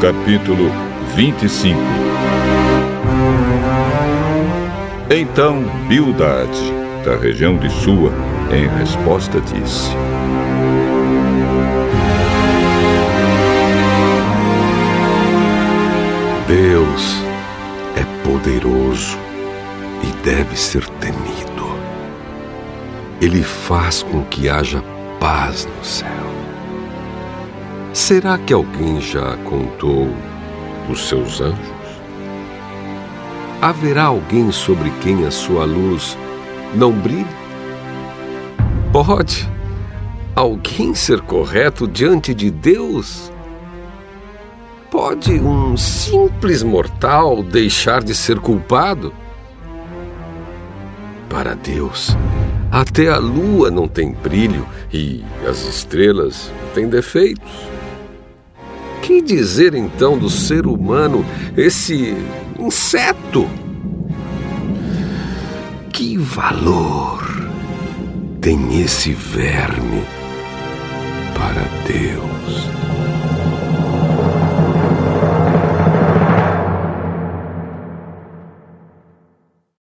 capítulo 25 Então Bildad, da região de Sua, em resposta disse: Deus é poderoso e deve ser temido. Ele faz com que haja paz no céu. Será que alguém já contou os seus anjos? Haverá alguém sobre quem a sua luz não brilhe? Pode alguém ser correto diante de Deus? Pode um simples mortal deixar de ser culpado? Para Deus, até a lua não tem brilho e as estrelas têm defeitos. Que dizer então do ser humano, esse inseto? Que valor tem esse verme para Deus?